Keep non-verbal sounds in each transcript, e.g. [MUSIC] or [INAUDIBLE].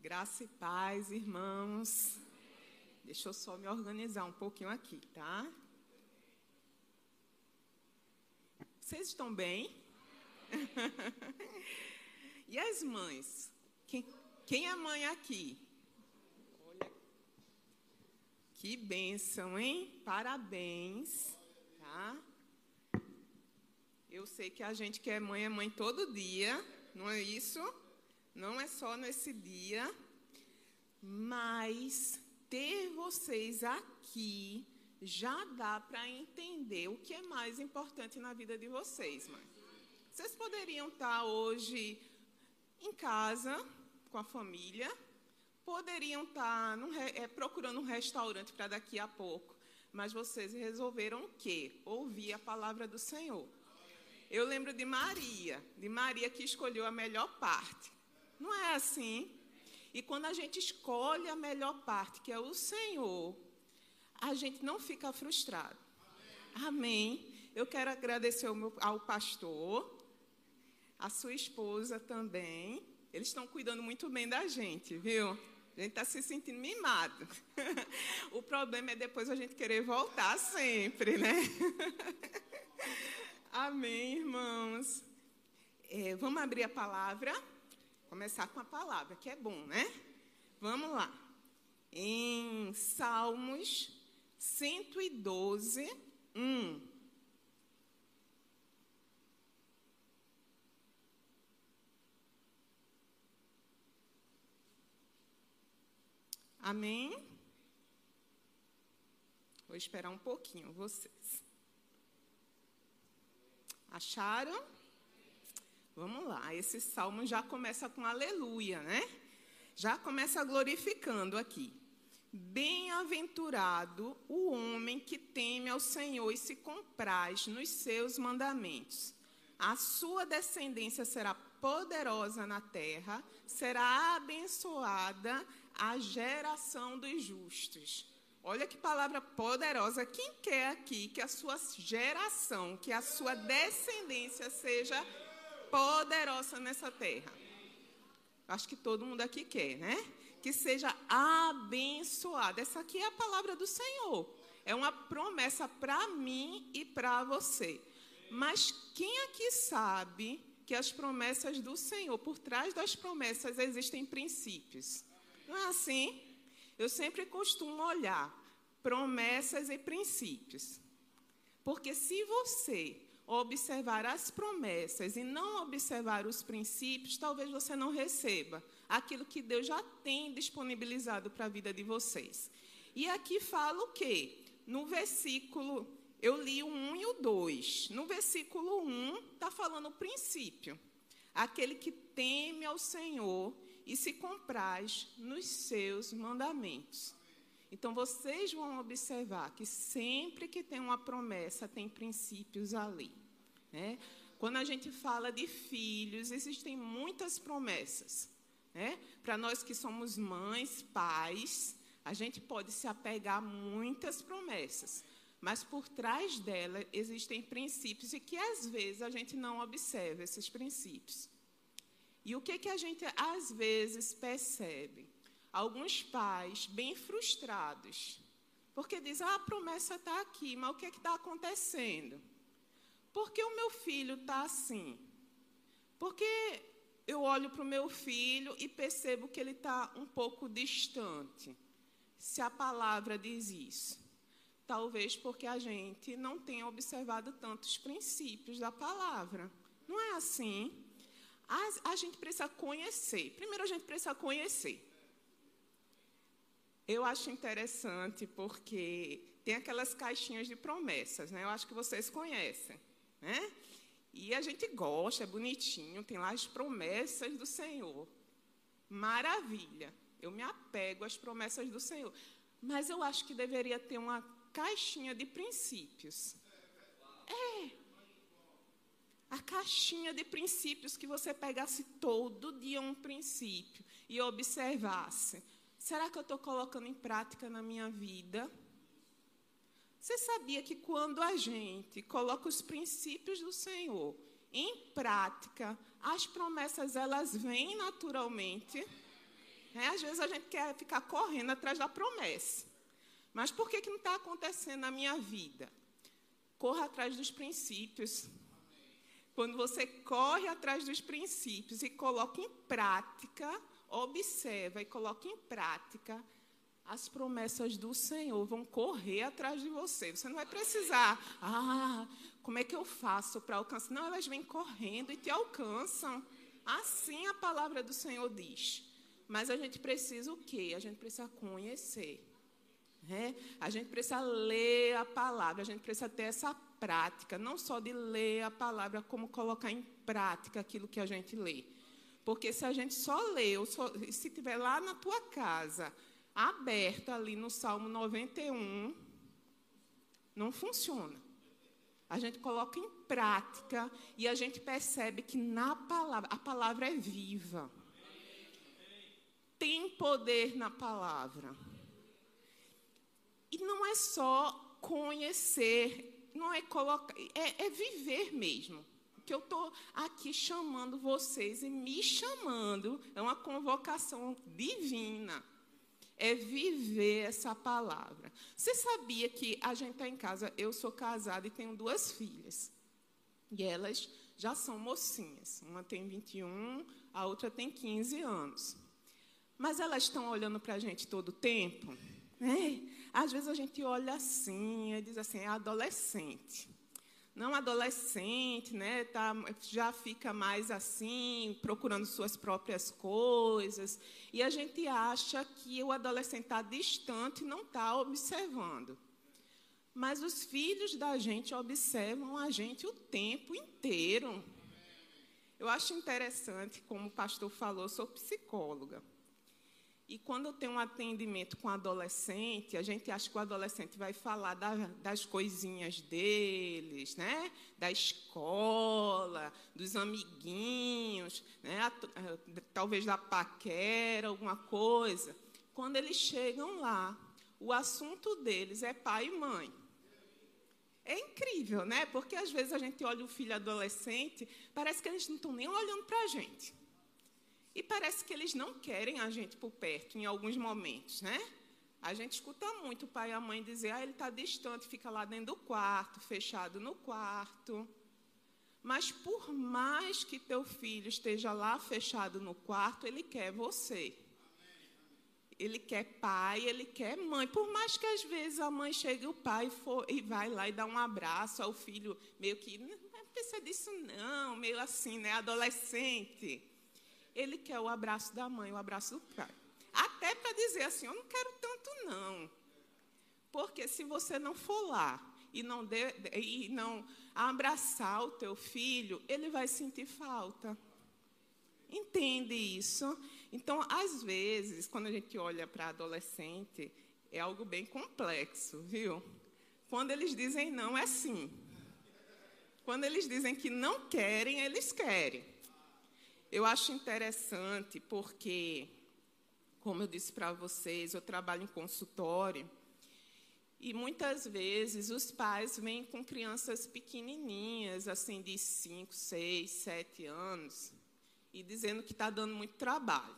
Graça e paz, irmãos. Deixa eu só me organizar um pouquinho aqui, tá? Vocês estão bem? [LAUGHS] e as mães? Quem, quem é mãe aqui? Olha. Que bênção, hein? Parabéns, tá? Eu sei que a gente que é mãe é mãe todo dia, não é isso? Não é só nesse dia, mas ter vocês aqui já dá para entender o que é mais importante na vida de vocês, mãe. Vocês poderiam estar hoje em casa com a família, poderiam estar num, é, procurando um restaurante para daqui a pouco, mas vocês resolveram o quê? Ouvir a palavra do Senhor. Eu lembro de Maria, de Maria que escolheu a melhor parte. Não é assim? E quando a gente escolhe a melhor parte, que é o Senhor, a gente não fica frustrado. Amém. Eu quero agradecer ao, meu, ao pastor, a sua esposa também. Eles estão cuidando muito bem da gente, viu? A gente está se sentindo mimado. [LAUGHS] o problema é depois a gente querer voltar sempre, né? [LAUGHS] Amém, irmãos. É, vamos abrir a palavra. Começar com a palavra, que é bom, né? Vamos lá. Em Salmos 112, 1. Amém? Vou esperar um pouquinho vocês. Acharam? Vamos lá, esse salmo já começa com aleluia, né? Já começa glorificando aqui. Bem-aventurado o homem que teme ao Senhor e se compraz nos seus mandamentos. A sua descendência será poderosa na terra, será abençoada a geração dos justos. Olha que palavra poderosa. Quem quer aqui que a sua geração, que a sua descendência seja poderosa nessa terra. Acho que todo mundo aqui quer, né? Que seja abençoada. Essa aqui é a palavra do Senhor. É uma promessa para mim e para você. Mas quem aqui sabe que as promessas do Senhor, por trás das promessas existem princípios? Não é assim? Eu sempre costumo olhar promessas e princípios. Porque se você observar as promessas e não observar os princípios, talvez você não receba aquilo que Deus já tem disponibilizado para a vida de vocês. E aqui fala o quê? No versículo, eu li o 1 e o 2. No versículo 1 está falando o princípio. Aquele que teme ao Senhor e se compraz nos seus mandamentos. Então vocês vão observar que sempre que tem uma promessa, tem princípios ali. Né? Quando a gente fala de filhos, existem muitas promessas. Né? Para nós que somos mães, pais, a gente pode se apegar a muitas promessas. Mas por trás dela existem princípios e que às vezes a gente não observa esses princípios. E o que, que a gente às vezes percebe? Alguns pais bem frustrados, porque dizem: ah, a promessa está aqui, mas o que é está acontecendo? Por que o meu filho está assim? Porque eu olho para o meu filho e percebo que ele está um pouco distante. Se a palavra diz isso. Talvez porque a gente não tenha observado tantos princípios da palavra. Não é assim? A, a gente precisa conhecer. Primeiro, a gente precisa conhecer. Eu acho interessante porque tem aquelas caixinhas de promessas, né? Eu acho que vocês conhecem, né? E a gente gosta, é bonitinho, tem lá as promessas do Senhor. Maravilha. Eu me apego às promessas do Senhor. Mas eu acho que deveria ter uma caixinha de princípios. É. A caixinha de princípios que você pegasse todo dia um princípio e observasse Será que eu estou colocando em prática na minha vida? Você sabia que quando a gente coloca os princípios do Senhor em prática, as promessas elas vêm naturalmente? É, às vezes a gente quer ficar correndo atrás da promessa. Mas por que, que não está acontecendo na minha vida? Corra atrás dos princípios. Quando você corre atrás dos princípios e coloca em prática, observa e coloca em prática, as promessas do Senhor vão correr atrás de você. Você não vai precisar, ah, como é que eu faço para alcançar? Não, elas vêm correndo e te alcançam. Assim a palavra do Senhor diz. Mas a gente precisa o quê? A gente precisa conhecer. Né? A gente precisa ler a palavra, a gente precisa ter essa prática, não só de ler a palavra, como colocar em prática aquilo que a gente lê. Porque se a gente só lê, só, se tiver lá na tua casa, aberto ali no Salmo 91, não funciona. A gente coloca em prática e a gente percebe que na palavra, a palavra é viva. Tem poder na palavra. E não é só conhecer, não é colocar, é, é viver mesmo. Que eu estou aqui chamando vocês e me chamando, é uma convocação divina. É viver essa palavra. Você sabia que a gente está em casa, eu sou casada e tenho duas filhas. E elas já são mocinhas. Uma tem 21, a outra tem 15 anos. Mas elas estão olhando para a gente todo o tempo? Né? Às vezes a gente olha assim e diz assim, é adolescente. Não adolescente, né? Tá, já fica mais assim, procurando suas próprias coisas. E a gente acha que o adolescente está distante e não está observando. Mas os filhos da gente observam a gente o tempo inteiro. Eu acho interessante, como o pastor falou, sou psicóloga. E quando eu tenho um atendimento com adolescente, a gente acha que o adolescente vai falar da, das coisinhas deles, né? da escola, dos amiguinhos, né? talvez da paquera, alguma coisa. Quando eles chegam lá, o assunto deles é pai e mãe. É incrível, né? Porque às vezes a gente olha o filho adolescente, parece que eles não estão nem olhando para a gente. E parece que eles não querem a gente por perto em alguns momentos, né? A gente escuta muito o pai e a mãe dizer: ah, ele está distante, fica lá dentro do quarto, fechado no quarto. Mas por mais que teu filho esteja lá fechado no quarto, ele quer você. Ele quer pai, ele quer mãe. Por mais que às vezes a mãe chegue o pai for, e vai lá e dá um abraço ao filho, meio que não precisa disso não, meio assim, né, adolescente ele quer o abraço da mãe, o abraço do pai. Até para dizer assim, eu não quero tanto não. Porque se você não for lá e não, de, e não abraçar o teu filho, ele vai sentir falta. Entende isso? Então, às vezes, quando a gente olha para adolescente, é algo bem complexo, viu? Quando eles dizem não, é sim. Quando eles dizem que não querem, eles querem. Eu acho interessante porque, como eu disse para vocês, eu trabalho em consultório e muitas vezes os pais vêm com crianças pequenininhas, assim, de 5, 6, 7 anos, e dizendo que está dando muito trabalho.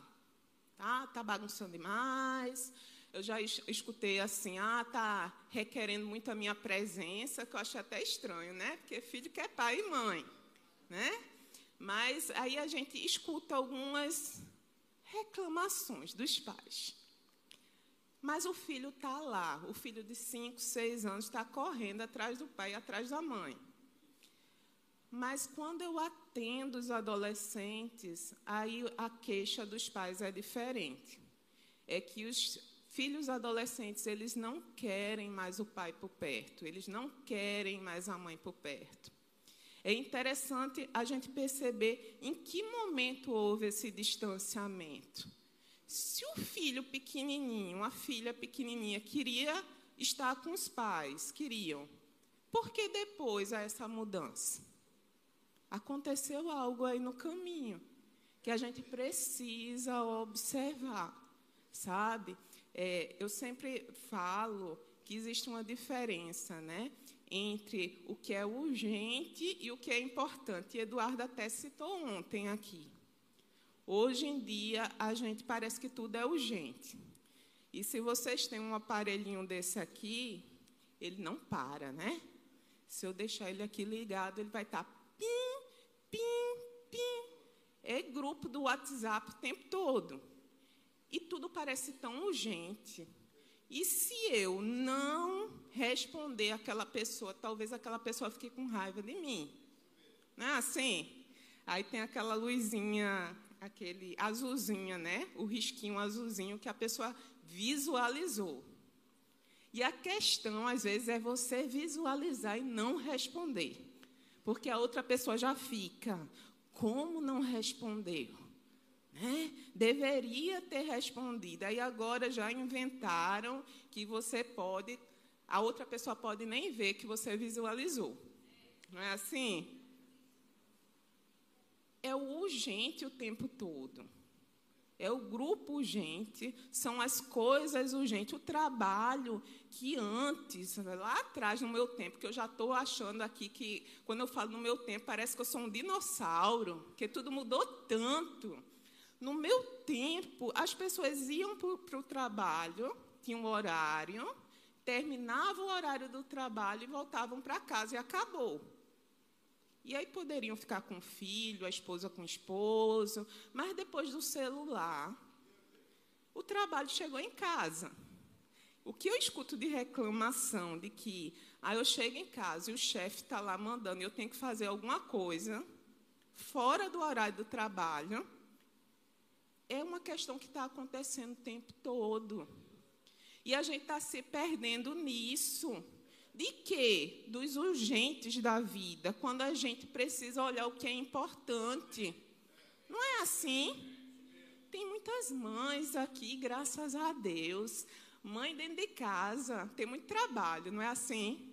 Tá, tá bagunçando demais. Eu já escutei assim, ah, tá requerendo muito a minha presença, que eu achei até estranho, né? Porque filho quer pai e mãe, né? Mas aí a gente escuta algumas reclamações dos pais. Mas o filho está lá, o filho de 5, 6 anos está correndo atrás do pai, atrás da mãe. Mas quando eu atendo os adolescentes, aí a queixa dos pais é diferente. É que os filhos adolescentes, eles não querem mais o pai por perto, eles não querem mais a mãe por perto. É interessante a gente perceber em que momento houve esse distanciamento. Se o filho pequenininho, a filha pequenininha, queria estar com os pais, queriam, por que depois há essa mudança? Aconteceu algo aí no caminho que a gente precisa observar, sabe? É, eu sempre falo que existe uma diferença, né? Entre o que é urgente e o que é importante. E Eduardo até citou ontem aqui. Hoje em dia, a gente parece que tudo é urgente. E se vocês têm um aparelhinho desse aqui, ele não para, né? Se eu deixar ele aqui ligado, ele vai estar pim, pim, pim. É grupo do WhatsApp o tempo todo. E tudo parece tão urgente. E se eu não responder aquela pessoa, talvez aquela pessoa fique com raiva de mim. Não é assim? Aí tem aquela luzinha, aquele azulzinha, né? O risquinho azulzinho que a pessoa visualizou. E a questão, às vezes, é você visualizar e não responder. Porque a outra pessoa já fica, como não respondeu? Né? Deveria ter respondido. Aí agora já inventaram que você pode, a outra pessoa pode nem ver que você visualizou. Não é assim? É o urgente o tempo todo é o grupo urgente, são as coisas urgentes, o trabalho que antes, lá atrás, no meu tempo, que eu já estou achando aqui que, quando eu falo no meu tempo, parece que eu sou um dinossauro, que tudo mudou tanto. No meu tempo, as pessoas iam para o trabalho, tinham um horário, terminavam o horário do trabalho e voltavam para casa, e acabou. E aí poderiam ficar com o filho, a esposa com o esposo, mas depois do celular, o trabalho chegou em casa. O que eu escuto de reclamação de que aí eu chego em casa e o chefe está lá mandando eu tenho que fazer alguma coisa fora do horário do trabalho, é uma questão que está acontecendo o tempo todo. E a gente está se perdendo nisso. De quê? Dos urgentes da vida, quando a gente precisa olhar o que é importante. Não é assim? Tem muitas mães aqui, graças a Deus. Mãe dentro de casa, tem muito trabalho, não é assim?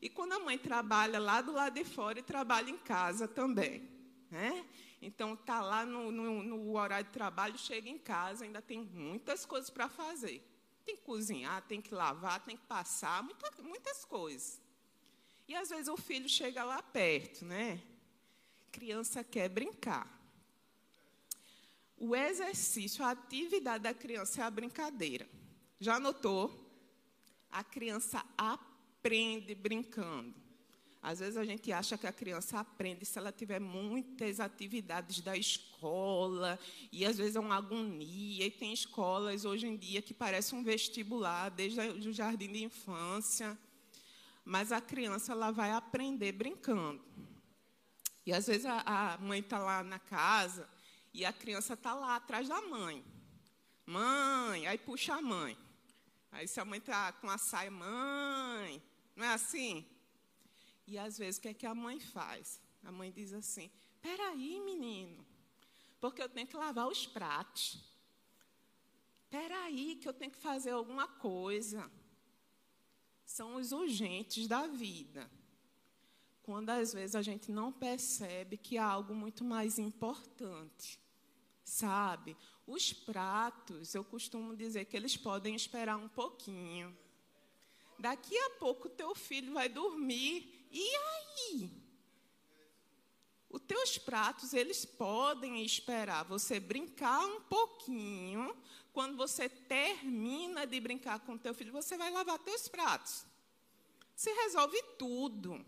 E quando a mãe trabalha lá do lado de fora e trabalha em casa também. Né? Então, está lá no, no, no horário de trabalho, chega em casa, ainda tem muitas coisas para fazer. Tem que cozinhar, tem que lavar, tem que passar, muita, muitas coisas. E às vezes o filho chega lá perto, né? Criança quer brincar. O exercício, a atividade da criança é a brincadeira. Já notou? A criança aprende brincando. Às vezes a gente acha que a criança aprende se ela tiver muitas atividades da escola, e às vezes é uma agonia, e tem escolas hoje em dia que parecem um vestibular, desde o jardim de infância. Mas a criança ela vai aprender brincando. E às vezes a, a mãe está lá na casa e a criança está lá atrás da mãe. Mãe, aí puxa a mãe. Aí se a mãe está com a saia, mãe, não é assim? E às vezes o que é que a mãe faz? A mãe diz assim: Peraí, menino, porque eu tenho que lavar os pratos. Peraí, que eu tenho que fazer alguma coisa. São os urgentes da vida. Quando às vezes a gente não percebe que há algo muito mais importante. Sabe? Os pratos, eu costumo dizer que eles podem esperar um pouquinho. Daqui a pouco teu filho vai dormir e aí? Os teus pratos, eles podem esperar você brincar um pouquinho. Quando você termina de brincar com teu filho, você vai lavar teus pratos. Você resolve tudo.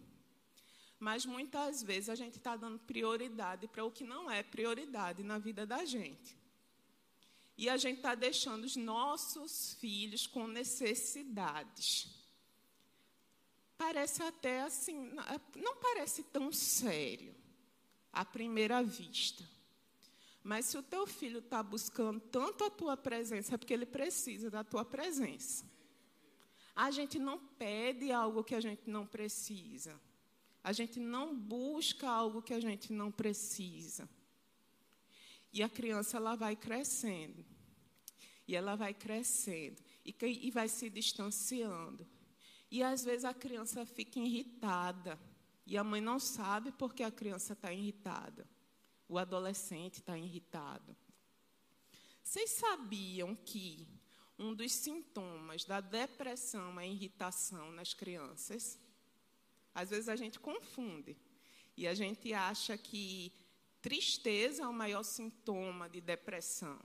Mas muitas vezes a gente está dando prioridade para o que não é prioridade na vida da gente. E a gente está deixando os nossos filhos com necessidades parece até assim, não parece tão sério à primeira vista. Mas se o teu filho está buscando tanto a tua presença, é porque ele precisa da tua presença. A gente não pede algo que a gente não precisa. A gente não busca algo que a gente não precisa. E a criança ela vai crescendo. E ela vai crescendo. E, e vai se distanciando. E às vezes a criança fica irritada. E a mãe não sabe porque a criança está irritada. O adolescente está irritado. Vocês sabiam que um dos sintomas da depressão é a irritação nas crianças? Às vezes a gente confunde. E a gente acha que Tristeza é o maior sintoma de depressão.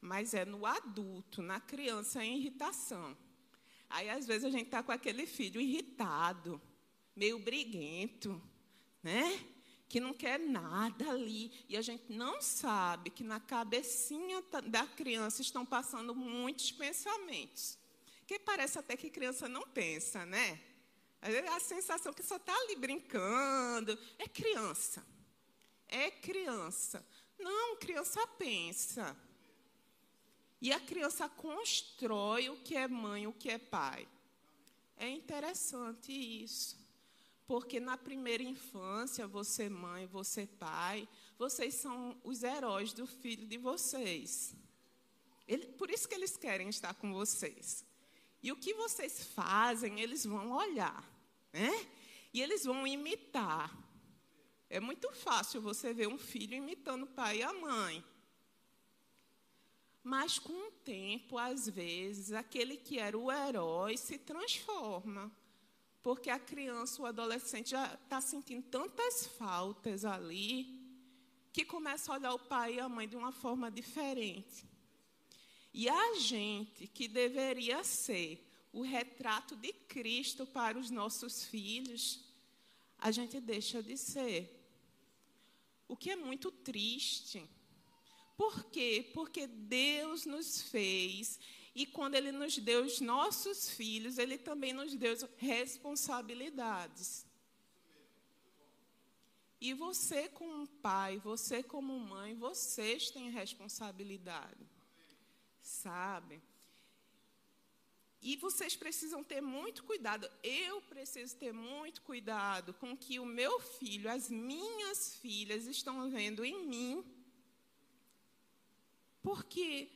Mas é no adulto, na criança, é irritação. Aí, às vezes, a gente está com aquele filho irritado, meio briguento, né? Que não quer nada ali. E a gente não sabe que na cabecinha da criança estão passando muitos pensamentos. Que parece até que criança não pensa, né? A sensação que só está ali brincando. É criança. É criança. Não, criança pensa. E a criança constrói o que é mãe, o que é pai. É interessante isso. Porque na primeira infância, você mãe, você pai, vocês são os heróis do filho de vocês. Ele, por isso que eles querem estar com vocês. E o que vocês fazem, eles vão olhar. Né? E eles vão imitar. É muito fácil você ver um filho imitando o pai e a mãe. Mas com o tempo, às vezes, aquele que era o herói se transforma. Porque a criança, o adolescente já está sentindo tantas faltas ali, que começa a olhar o pai e a mãe de uma forma diferente. E a gente, que deveria ser o retrato de Cristo para os nossos filhos, a gente deixa de ser. O que é muito triste. Por quê? Porque Deus nos fez e quando Ele nos deu os nossos filhos, Ele também nos deu responsabilidades. E você, como pai, você, como mãe, vocês têm responsabilidade. Sabe? E vocês precisam ter muito cuidado. Eu preciso ter muito cuidado com que o meu filho, as minhas filhas estão vendo em mim porque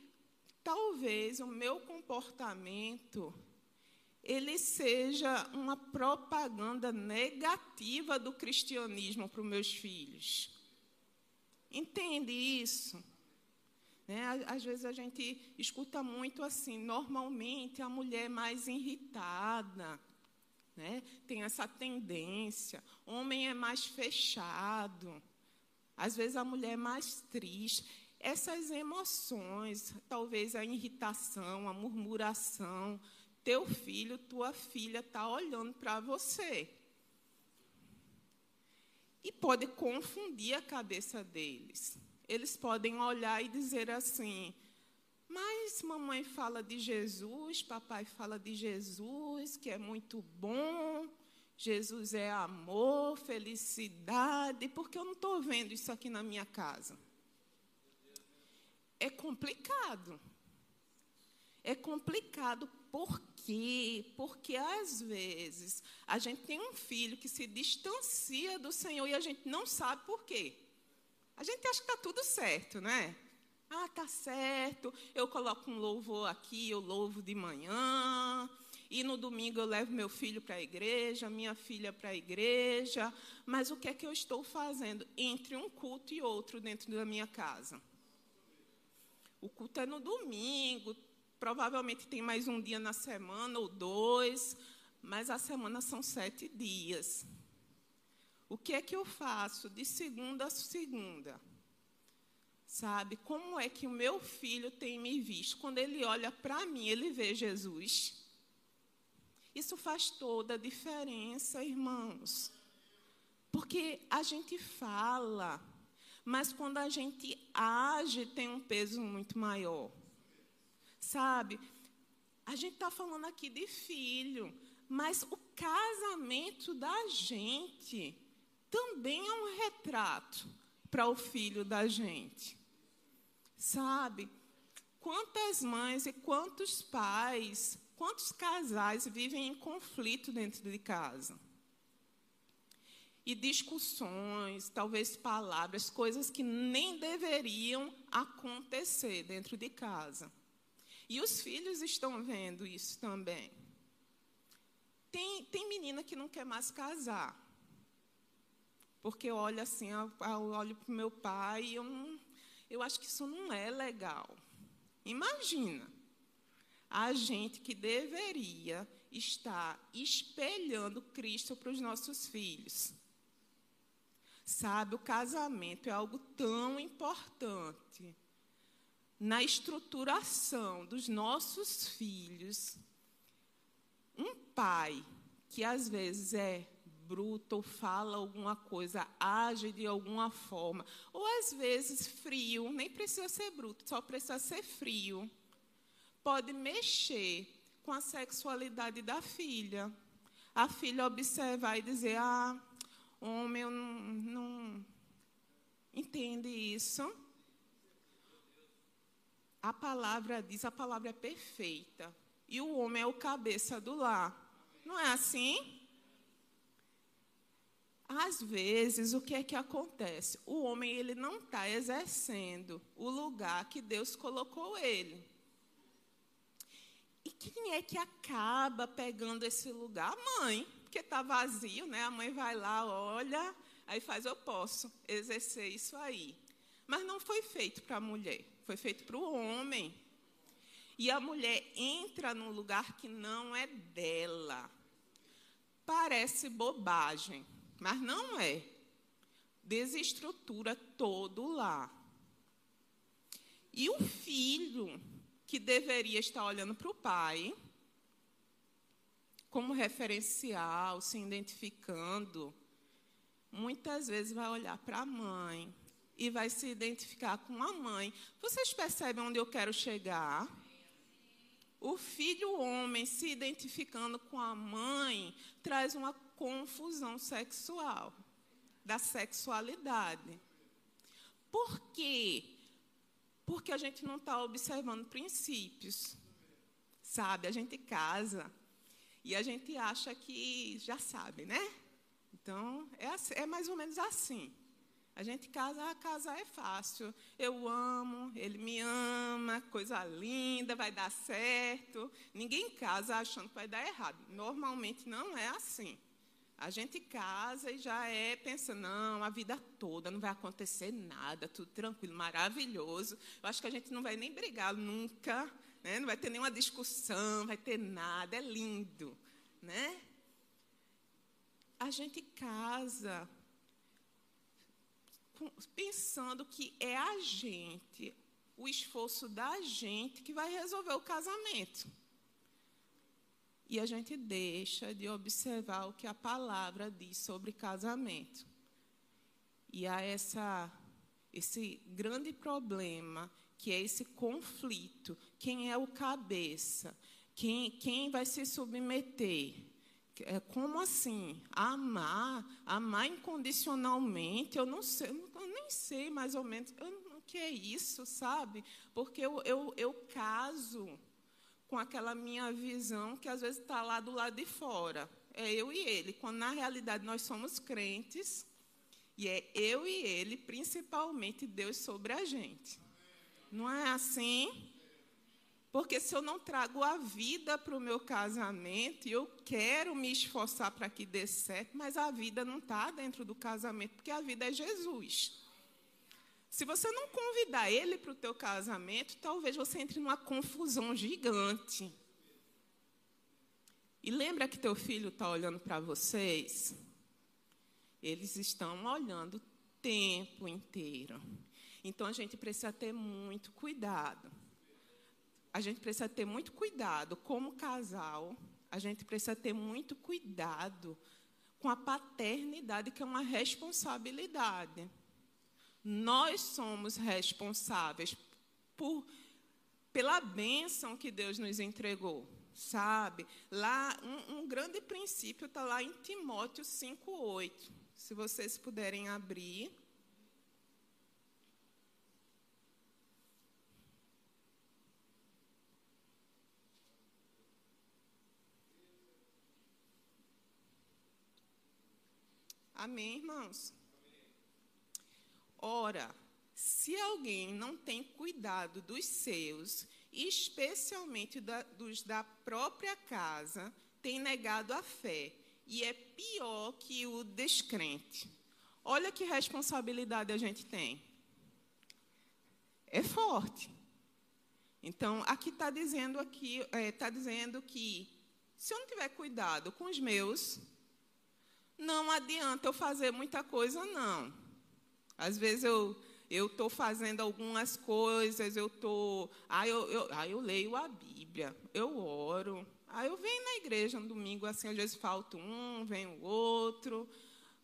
talvez o meu comportamento ele seja uma propaganda negativa do cristianismo para os meus filhos. Entende isso? Né? Às vezes a gente escuta muito assim, normalmente a mulher mais irritada, né? tem essa tendência, homem é mais fechado, às vezes a mulher é mais triste essas emoções, talvez a irritação, a murmuração, teu filho, tua filha está olhando para você. E pode confundir a cabeça deles. Eles podem olhar e dizer assim: mas mamãe fala de Jesus, papai fala de Jesus, que é muito bom. Jesus é amor, felicidade, porque eu não estou vendo isso aqui na minha casa é complicado. É complicado por quê? Porque às vezes a gente tem um filho que se distancia do Senhor e a gente não sabe por quê. A gente acha que está tudo certo, né? Ah, tá certo. Eu coloco um louvor aqui, eu louvo de manhã. E no domingo eu levo meu filho para a igreja, minha filha para a igreja. Mas o que é que eu estou fazendo entre um culto e outro dentro da minha casa? O culto é no domingo, provavelmente tem mais um dia na semana ou dois, mas a semana são sete dias. O que é que eu faço de segunda a segunda? Sabe, como é que o meu filho tem me visto? Quando ele olha para mim, ele vê Jesus. Isso faz toda a diferença, irmãos. Porque a gente fala, mas quando a gente age, tem um peso muito maior. Sabe? A gente está falando aqui de filho, mas o casamento da gente também é um retrato para o filho da gente. Sabe? Quantas mães e quantos pais, quantos casais vivem em conflito dentro de casa? E discussões, talvez palavras, coisas que nem deveriam acontecer dentro de casa. E os filhos estão vendo isso também. Tem, tem menina que não quer mais casar. Porque olha assim, eu, olho para o meu pai e eu, não, eu acho que isso não é legal. Imagina a gente que deveria estar espelhando Cristo para os nossos filhos Sabe, o casamento é algo tão importante na estruturação dos nossos filhos. Um pai que às vezes é bruto, ou fala alguma coisa, age de alguma forma, ou às vezes frio, nem precisa ser bruto, só precisa ser frio, pode mexer com a sexualidade da filha. A filha observar e dizer: Ah, homem, não, não entende isso. A palavra diz, a palavra é perfeita. E o homem é o cabeça do lar. Não é assim? Às vezes, o que é que acontece? O homem ele não está exercendo o lugar que Deus colocou ele. E quem é que acaba pegando esse lugar? A mãe, porque está vazio, né? A mãe vai lá, olha, aí faz, eu posso exercer isso aí. Mas não foi feito para a mulher, foi feito para o homem. E a mulher entra num lugar que não é dela. Parece bobagem, mas não é. Desestrutura todo lá. E o filho, que deveria estar olhando para o pai, como referencial, se identificando, muitas vezes vai olhar para a mãe e vai se identificar com a mãe. Vocês percebem onde eu quero chegar? O filho homem se identificando com a mãe traz uma confusão sexual, da sexualidade. Por quê? Porque a gente não está observando princípios. Sabe, a gente casa e a gente acha que já sabe, né? Então, é, é mais ou menos assim. A gente casa, a casa é fácil. Eu amo, ele me ama, coisa linda, vai dar certo. Ninguém casa achando que vai dar errado. Normalmente não é assim. A gente casa e já é pensando, não, a vida toda não vai acontecer nada, tudo tranquilo, maravilhoso. Eu acho que a gente não vai nem brigar nunca, né? não vai ter nenhuma discussão, vai ter nada, é lindo. Né? A gente casa pensando que é a gente, o esforço da gente que vai resolver o casamento. E a gente deixa de observar o que a palavra diz sobre casamento. E há essa, esse grande problema, que é esse conflito. Quem é o cabeça? Quem, quem vai se submeter? É, como assim? Amar, amar incondicionalmente, eu não sei, eu nem sei mais ou menos o que é isso, sabe? Porque eu, eu, eu caso com aquela minha visão que às vezes está lá do lado de fora. É eu e ele, quando na realidade nós somos crentes, e é eu e ele, principalmente Deus sobre a gente. Não é assim? Porque se eu não trago a vida para o meu casamento, e eu quero me esforçar para que dê certo, mas a vida não está dentro do casamento, porque a vida é Jesus. Se você não convidar ele para o teu casamento, talvez você entre numa confusão gigante. E lembra que teu filho está olhando para vocês? Eles estão olhando o tempo inteiro. Então a gente precisa ter muito cuidado. A gente precisa ter muito cuidado como casal. A gente precisa ter muito cuidado com a paternidade, que é uma responsabilidade. Nós somos responsáveis por, pela bênção que Deus nos entregou, sabe? Lá, um, um grande princípio está lá em Timóteo 5,8. Se vocês puderem abrir. Amém, irmãos? Ora, se alguém não tem cuidado dos seus, especialmente da, dos da própria casa, tem negado a fé e é pior que o descrente. Olha que responsabilidade a gente tem. É forte. Então, aqui está dizendo aqui, está é, tá dizendo que se eu não tiver cuidado com os meus, não adianta eu fazer muita coisa, não. Às vezes eu eu estou fazendo algumas coisas, eu estou. Aí eu, eu, aí eu leio a Bíblia, eu oro. Aí eu venho na igreja no domingo, assim, às vezes falta um, vem o outro.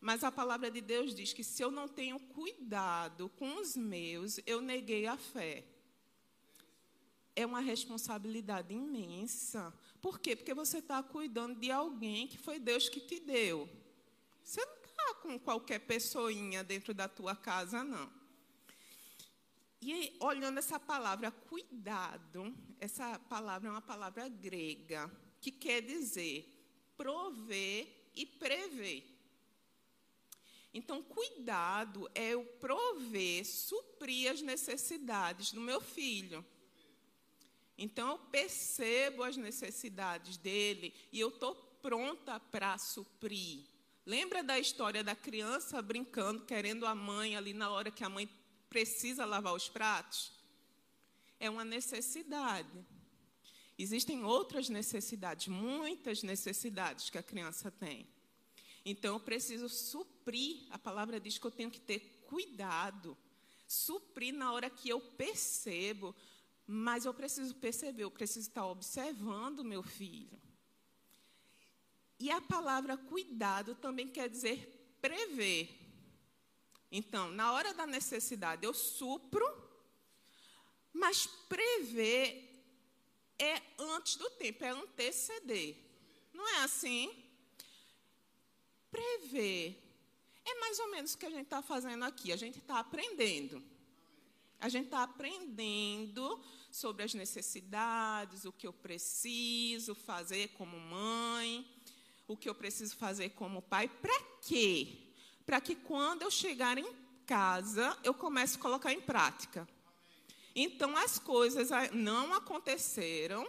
Mas a palavra de Deus diz que se eu não tenho cuidado com os meus, eu neguei a fé. É uma responsabilidade imensa. Por quê? Porque você está cuidando de alguém que foi Deus que te deu. Você não está com qualquer pessoinha dentro da tua casa, não. E olhando essa palavra cuidado, essa palavra é uma palavra grega que quer dizer prover e prever. Então, cuidado é eu prover, suprir as necessidades do meu filho. Então, eu percebo as necessidades dele e eu estou pronta para suprir. Lembra da história da criança brincando, querendo a mãe ali na hora que a mãe precisa lavar os pratos? É uma necessidade. Existem outras necessidades, muitas necessidades que a criança tem. Então, eu preciso suprir. A palavra diz que eu tenho que ter cuidado. Suprir na hora que eu percebo. Mas eu preciso perceber, eu preciso estar observando meu filho. E a palavra cuidado também quer dizer prever. Então, na hora da necessidade, eu supro, mas prever é antes do tempo, é anteceder. Não é assim? Prever é mais ou menos o que a gente está fazendo aqui. A gente está aprendendo. A gente está aprendendo sobre as necessidades, o que eu preciso fazer como mãe, o que eu preciso fazer como pai. Para quê? Para que quando eu chegar em casa, eu comece a colocar em prática. Então, as coisas não aconteceram,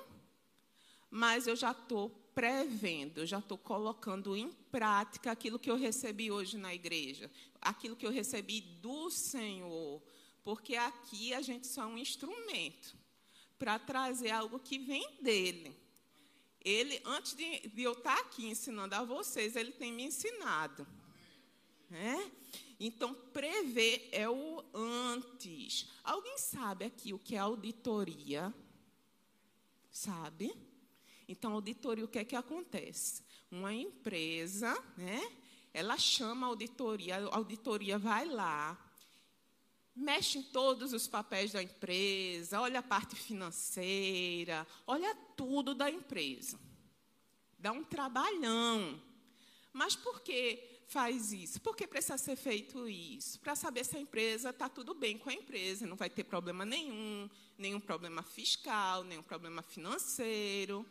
mas eu já estou prevendo, eu já estou colocando em prática aquilo que eu recebi hoje na igreja, aquilo que eu recebi do Senhor, porque aqui a gente só é um instrumento para trazer algo que vem dele. Ele, antes de, de eu estar aqui ensinando a vocês, ele tem me ensinado. Né? Então, prever é o antes. Alguém sabe aqui o que é auditoria? Sabe? Então, auditoria, o que é que acontece? Uma empresa, né? Ela chama a auditoria, a auditoria vai lá, mexe em todos os papéis da empresa, olha a parte financeira, olha tudo da empresa. Dá um trabalhão. Mas por quê? Faz isso? Por que precisa ser feito isso? Para saber se a empresa está tudo bem com a empresa, não vai ter problema nenhum, nenhum problema fiscal, nenhum problema financeiro.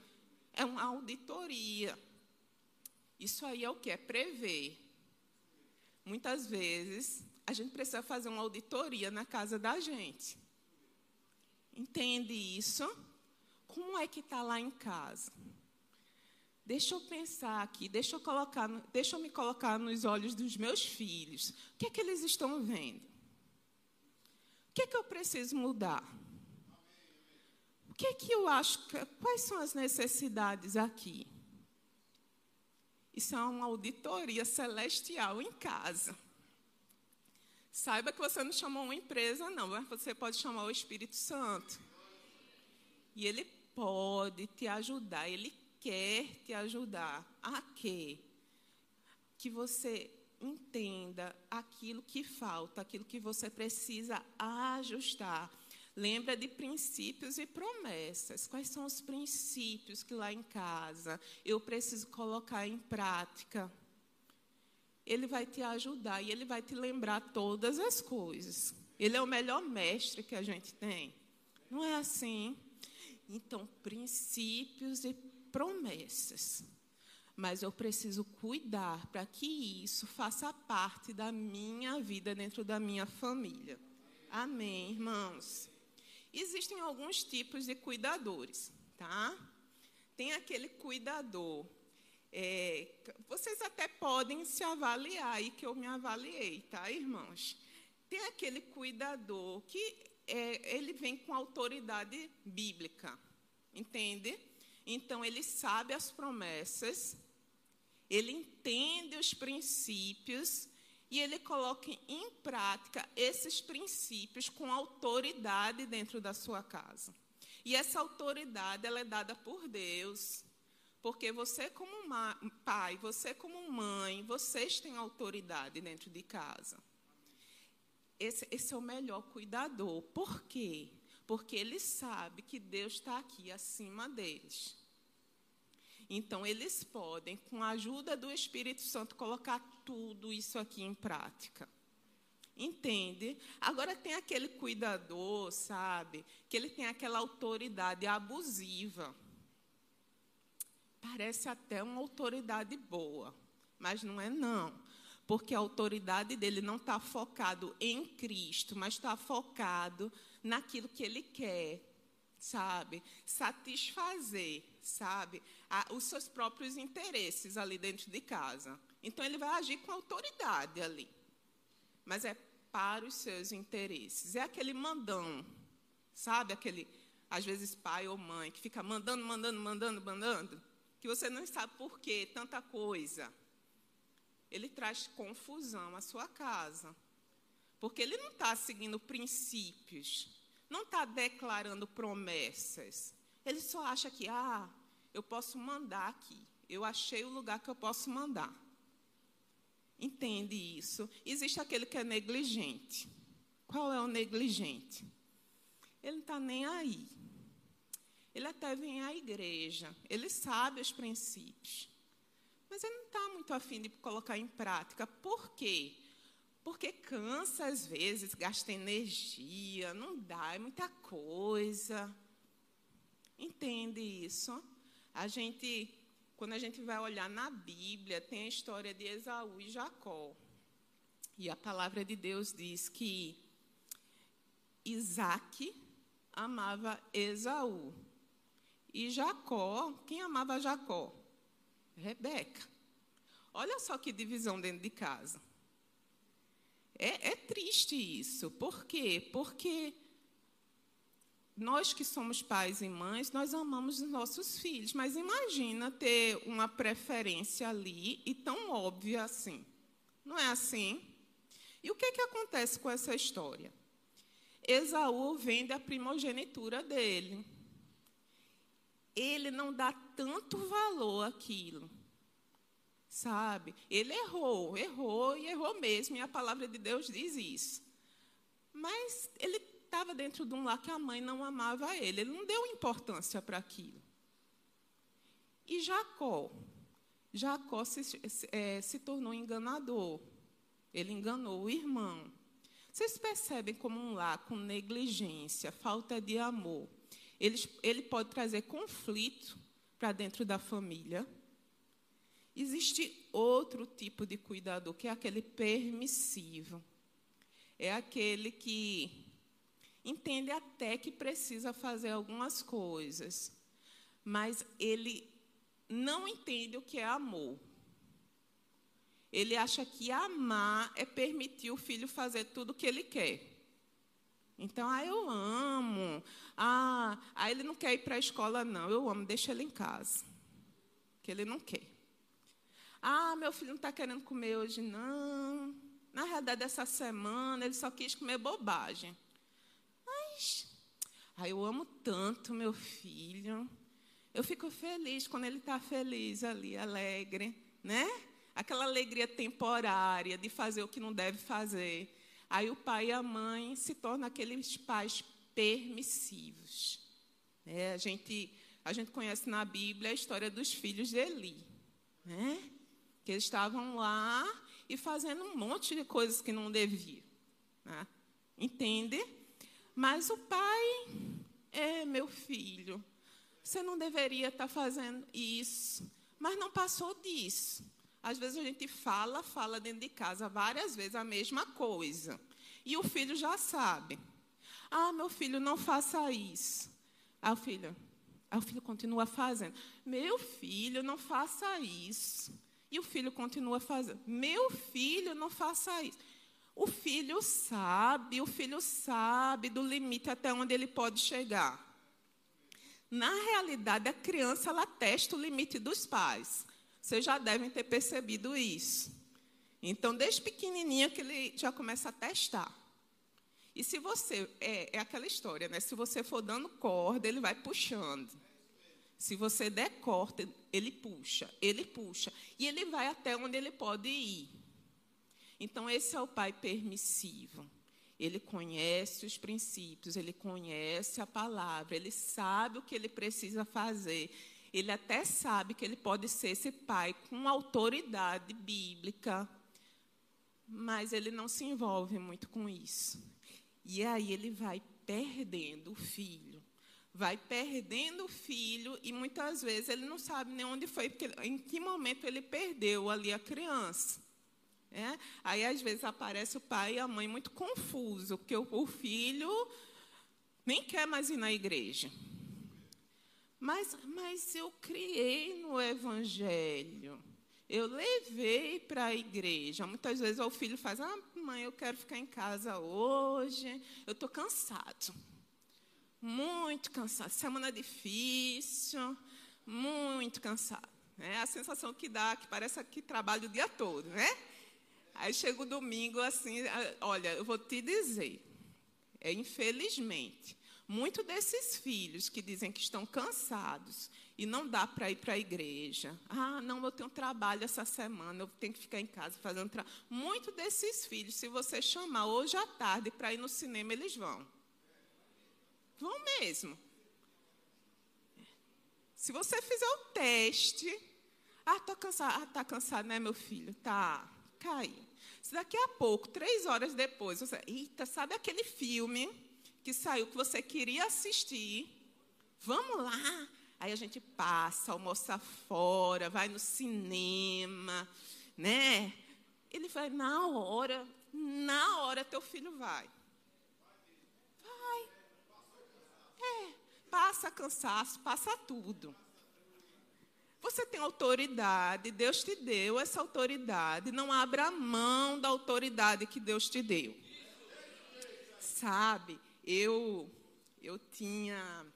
É uma auditoria. Isso aí é o que? É prever. Muitas vezes, a gente precisa fazer uma auditoria na casa da gente. Entende isso? Como é que está lá em casa? Deixa eu pensar aqui, deixa eu, colocar, deixa eu me colocar nos olhos dos meus filhos. O que é que eles estão vendo? O que é que eu preciso mudar? O que é que eu acho? Quais são as necessidades aqui? Isso é uma auditoria celestial em casa. Saiba que você não chamou uma empresa, não, mas você pode chamar o Espírito Santo. E ele pode te ajudar, ele quer te ajudar a quê? Que você entenda aquilo que falta, aquilo que você precisa ajustar. Lembra de princípios e promessas. Quais são os princípios que lá em casa eu preciso colocar em prática? Ele vai te ajudar e ele vai te lembrar todas as coisas. Ele é o melhor mestre que a gente tem. Não é assim? Então, princípios e promessas. Mas eu preciso cuidar para que isso faça parte da minha vida dentro da minha família. Amém, irmãos? Existem alguns tipos de cuidadores, tá? Tem aquele cuidador. É, vocês até podem se avaliar aí, que eu me avaliei, tá, irmãos? Tem aquele cuidador que é, ele vem com autoridade bíblica, entende? Então, ele sabe as promessas, ele entende os princípios e ele coloque em prática esses princípios com autoridade dentro da sua casa. E essa autoridade ela é dada por Deus. Porque você, como pai, você, como mãe, vocês têm autoridade dentro de casa. Esse, esse é o melhor cuidador. Por quê? Porque ele sabe que Deus está aqui acima deles. Então, eles podem, com a ajuda do Espírito Santo, colocar tudo isso aqui em prática. Entende? Agora tem aquele cuidador, sabe? Que ele tem aquela autoridade abusiva. Parece até uma autoridade boa, mas não é não. Porque a autoridade dele não está focado em Cristo, mas está focado naquilo que ele quer, sabe? Satisfazer, sabe? os seus próprios interesses ali dentro de casa. Então ele vai agir com autoridade ali. Mas é para os seus interesses. É aquele mandão, sabe? Aquele, às vezes, pai ou mãe que fica mandando, mandando, mandando, mandando, que você não sabe por quê, tanta coisa. Ele traz confusão à sua casa. Porque ele não está seguindo princípios, não está declarando promessas. Ele só acha que, ah, eu posso mandar aqui. Eu achei o lugar que eu posso mandar. Entende isso? Existe aquele que é negligente. Qual é o negligente? Ele não está nem aí. Ele até vem à igreja, ele sabe os princípios, mas ele não está muito afim de colocar em prática. Por quê? Porque cansa às vezes, gasta energia, não dá, é muita coisa. Entende isso? A gente quando a gente vai olhar na Bíblia, tem a história de Esaú e Jacó. E a palavra de Deus diz que Isaac amava Esaú. E Jacó, quem amava Jacó? Rebeca. Olha só que divisão dentro de casa. É, é triste isso. Por quê? Porque nós que somos pais e mães, nós amamos os nossos filhos, mas imagina ter uma preferência ali e tão óbvia assim. Não é assim? E o que, que acontece com essa história? Esaú vende a primogenitura dele. Ele não dá tanto valor àquilo. Sabe? Ele errou, errou e errou mesmo, e a palavra de Deus diz isso. Mas ele estava dentro de um lar que a mãe não amava ele. Ele não deu importância para aquilo. E Jacó. Jacó se, é, se tornou enganador. Ele enganou o irmão. Vocês percebem como um lar com negligência, falta de amor, ele, ele pode trazer conflito para dentro da família? Existe outro tipo de cuidador, que é aquele permissivo. É aquele que entende até que precisa fazer algumas coisas, mas ele não entende o que é amor. Ele acha que amar é permitir o filho fazer tudo o que ele quer. Então, ah, eu amo. Ah, ah ele não quer ir para a escola, não. Eu amo, deixa ele em casa. Que ele não quer. Ah, meu filho não está querendo comer hoje, não. Na realidade, essa semana ele só quis comer bobagem. Ai, eu amo tanto meu filho. Eu fico feliz quando ele está feliz ali, alegre, né? Aquela alegria temporária de fazer o que não deve fazer. Aí o pai e a mãe se tornam aqueles pais permissivos. É, a, gente, a gente conhece na Bíblia a história dos filhos de Eli, né? Que eles estavam lá e fazendo um monte de coisas que não deviam. Né? Entende? Mas o pai, é meu filho, você não deveria estar fazendo isso. Mas não passou disso. Às vezes a gente fala, fala dentro de casa várias vezes a mesma coisa. E o filho já sabe. Ah, meu filho, não faça isso. Ah, o filho, ah, o filho continua fazendo. Meu filho, não faça isso. E o filho continua fazendo. Meu filho, não faça isso. O filho sabe, o filho sabe do limite até onde ele pode chegar. Na realidade, a criança ela testa o limite dos pais. Vocês já devem ter percebido isso. Então, desde pequenininha que ele já começa a testar. E se você, é, é aquela história, né? Se você for dando corda, ele vai puxando. Se você der corda, ele puxa, ele puxa. E ele vai até onde ele pode ir. Então, esse é o pai permissivo. Ele conhece os princípios, ele conhece a palavra, ele sabe o que ele precisa fazer. Ele até sabe que ele pode ser esse pai com autoridade bíblica, mas ele não se envolve muito com isso. E aí ele vai perdendo o filho. Vai perdendo o filho e muitas vezes ele não sabe nem onde foi, porque, em que momento ele perdeu ali a criança. É? Aí às vezes aparece o pai e a mãe muito confuso, porque o, o filho nem quer mais ir na igreja. Mas, mas eu criei no evangelho. Eu levei para a igreja. Muitas vezes o filho faz: Ah, mãe, eu quero ficar em casa hoje. Eu estou cansado. Muito cansado. Semana difícil. Muito cansado. É a sensação que dá, que parece que trabalha o dia todo, né? Aí chega o domingo, assim, olha, eu vou te dizer, é infelizmente, Muitos desses filhos que dizem que estão cansados e não dá para ir para a igreja. Ah, não, eu tenho trabalho essa semana, eu tenho que ficar em casa fazendo trabalho. Muitos desses filhos, se você chamar hoje à tarde para ir no cinema, eles vão. Vão mesmo. Se você fizer o teste, ah, estou cansado. Ah, está cansado, né, meu filho? Tá, cai. Se daqui a pouco, três horas depois, você, eita, sabe aquele filme que saiu que você queria assistir. Vamos lá. Aí a gente passa, almoça fora, vai no cinema, né? Ele vai na hora, na hora teu filho. Vai. É, passa cansaço, passa tudo. Você tem autoridade, Deus te deu essa autoridade. Não abra mão da autoridade que Deus te deu. Sabe? Eu, eu tinha,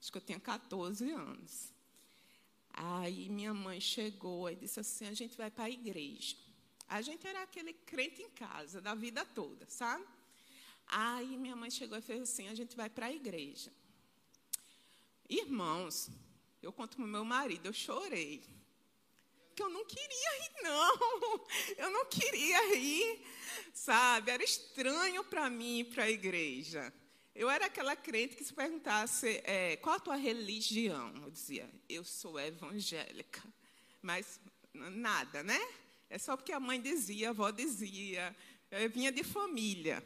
acho que eu tinha 14 anos. Aí minha mãe chegou e disse assim: a gente vai para a igreja. A gente era aquele crente em casa, da vida toda, sabe? Aí minha mãe chegou e fez assim: a gente vai para a igreja. Irmãos, eu conto para o meu marido, eu chorei. Que eu não queria ir, não. [LAUGHS] Eu não queria ir sabe? Era estranho para mim ir para a igreja. Eu era aquela crente que se perguntasse é, qual a tua religião, eu dizia, eu sou evangélica. Mas nada, né? É só porque a mãe dizia, a avó dizia, eu vinha de família.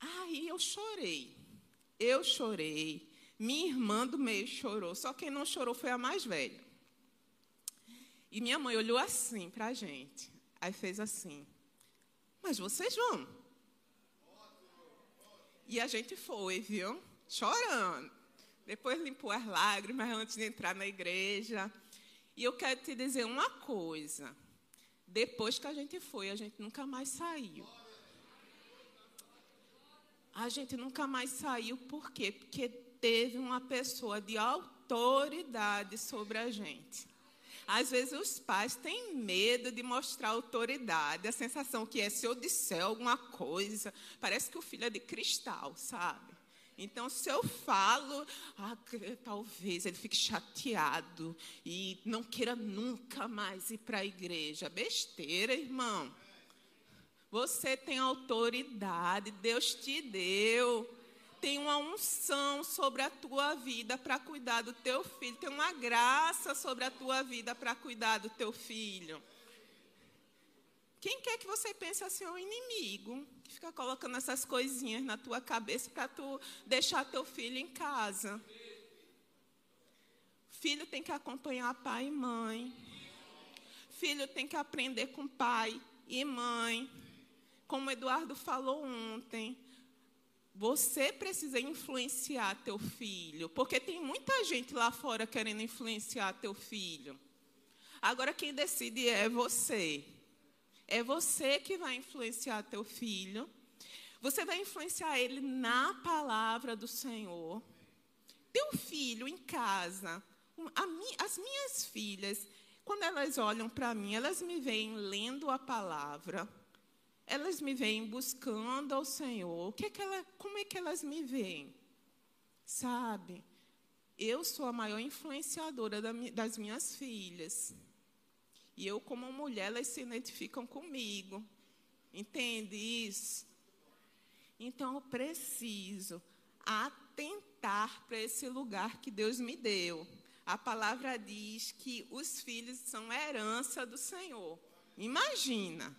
Aí eu chorei. Eu chorei. Minha irmã do meio chorou. Só quem não chorou foi a mais velha. E minha mãe olhou assim para a gente. Aí fez assim. Mas vocês vão. E a gente foi, viu? Chorando. Depois limpou as lágrimas antes de entrar na igreja. E eu quero te dizer uma coisa. Depois que a gente foi, a gente nunca mais saiu. A gente nunca mais saiu, por quê? Porque teve uma pessoa de autoridade sobre a gente. Às vezes os pais têm medo de mostrar autoridade, a sensação que é se eu disser alguma coisa, parece que o filho é de cristal, sabe? Então, se eu falo, ah, talvez ele fique chateado e não queira nunca mais ir para a igreja. Besteira, irmão. Você tem autoridade, Deus te deu tem uma unção sobre a tua vida para cuidar do teu filho, tem uma graça sobre a tua vida para cuidar do teu filho. Quem quer que você pense assim, é o inimigo, que fica colocando essas coisinhas na tua cabeça para tu deixar teu filho em casa. Filho tem que acompanhar pai e mãe. Filho tem que aprender com pai e mãe. Como o Eduardo falou ontem, você precisa influenciar teu filho, porque tem muita gente lá fora querendo influenciar teu filho. Agora quem decide é você. É você que vai influenciar teu filho. Você vai influenciar ele na palavra do Senhor. Teu filho em casa, as minhas filhas, quando elas olham para mim, elas me veem lendo a palavra, elas me veem buscando ao Senhor. O que é que ela, como é que elas me veem? Sabe? Eu sou a maior influenciadora das minhas filhas. E eu, como mulher, elas se identificam comigo. Entende isso? Então, eu preciso atentar para esse lugar que Deus me deu. A palavra diz que os filhos são herança do Senhor. Imagina.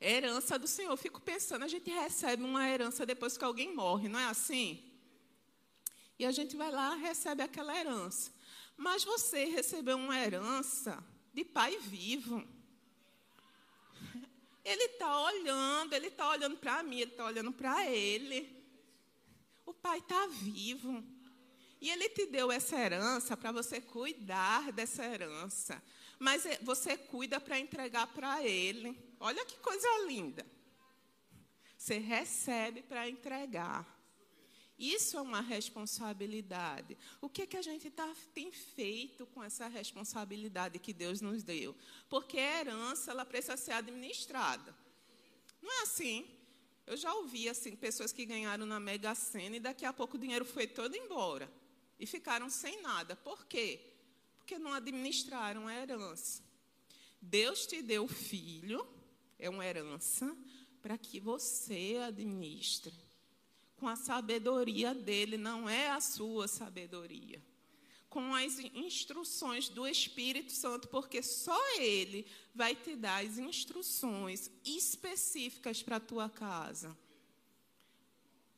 Herança do Senhor. Fico pensando, a gente recebe uma herança depois que alguém morre, não é assim? E a gente vai lá recebe aquela herança. Mas você recebeu uma herança de pai vivo. Ele está olhando, ele está olhando para mim, ele está olhando para ele. O pai está vivo. E ele te deu essa herança para você cuidar dessa herança. Mas é, você cuida para entregar para ele. Olha que coisa linda. Você recebe para entregar. Isso é uma responsabilidade. O que, é que a gente tá, tem feito com essa responsabilidade que Deus nos deu? Porque a herança ela precisa ser administrada. Não é assim. Eu já ouvi assim pessoas que ganharam na Mega Sena e daqui a pouco o dinheiro foi todo embora e ficaram sem nada. Por quê? Porque não administraram a herança. Deus te deu o filho, é uma herança, para que você administre com a sabedoria dele, não é a sua sabedoria. Com as instruções do Espírito Santo, porque só ele vai te dar as instruções específicas para a tua casa.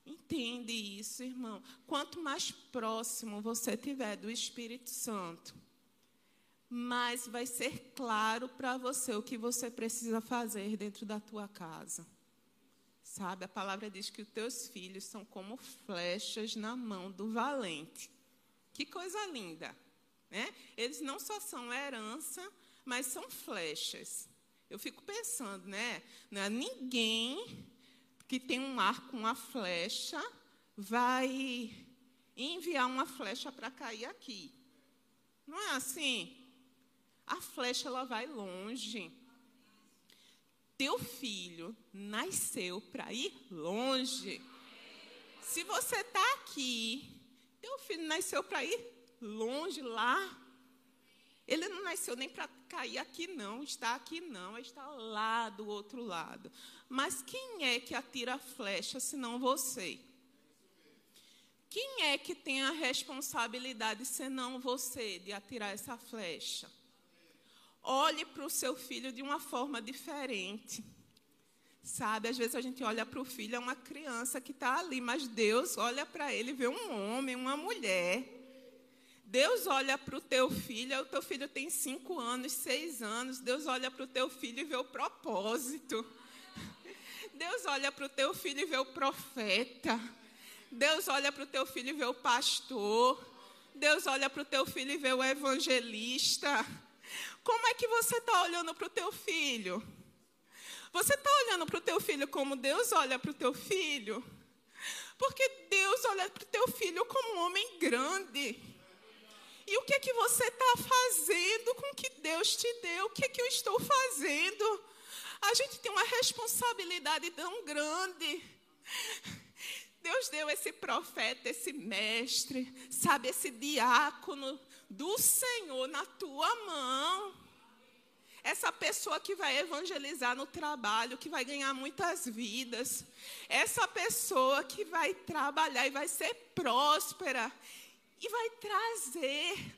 Entende isso, irmão? Quanto mais próximo você tiver do Espírito Santo, mais vai ser claro para você o que você precisa fazer dentro da tua casa. Sabe, a palavra diz que os teus filhos são como flechas na mão do valente. Que coisa linda, né? Eles não só são herança, mas são flechas. Eu fico pensando, né? Não é ninguém que tem um arco uma flecha vai enviar uma flecha para cair aqui. Não é assim? A flecha ela vai longe teu filho nasceu para ir longe. Se você está aqui, teu filho nasceu para ir longe lá. Ele não nasceu nem para cair aqui, não, está aqui, não, está lá do outro lado. Mas quem é que atira a flecha, senão você? Quem é que tem a responsabilidade, senão você, de atirar essa flecha? Olhe para o seu filho de uma forma diferente. Sabe, às vezes a gente olha para o filho, é uma criança que está ali, mas Deus olha para ele vê um homem, uma mulher. Deus olha para o teu filho, o teu filho tem cinco anos, seis anos. Deus olha para o teu filho e vê o propósito. Deus olha para o teu filho e vê o profeta. Deus olha para o teu filho e vê o pastor. Deus olha para o teu filho e vê o evangelista. Como é que você está olhando para o teu filho? Você está olhando para o teu filho como Deus olha para o teu filho? Porque Deus olha para o teu filho como um homem grande. E o que é que você está fazendo com o que Deus te deu? O que é que eu estou fazendo? A gente tem uma responsabilidade tão grande. Deus deu esse profeta, esse mestre, sabe, esse diácono do Senhor na tua mão. Essa pessoa que vai evangelizar no trabalho, que vai ganhar muitas vidas. Essa pessoa que vai trabalhar e vai ser próspera. E vai trazer